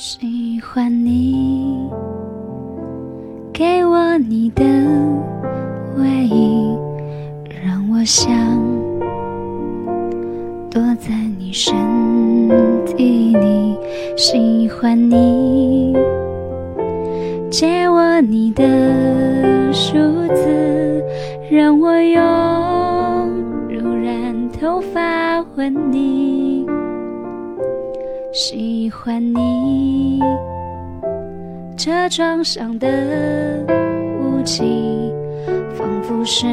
喜欢你，给我你的唯一，让我想躲在你身体里。喜欢你，借我你的数字，让我用如染头发吻你。喜欢你车窗上的雾气，仿佛是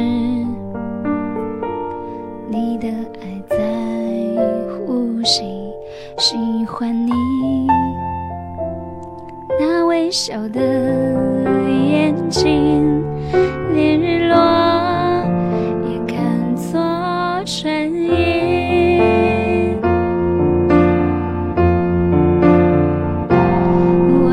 你的爱在呼吸。喜欢你那微笑的眼睛，连日落也看作春阴。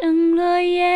整落叶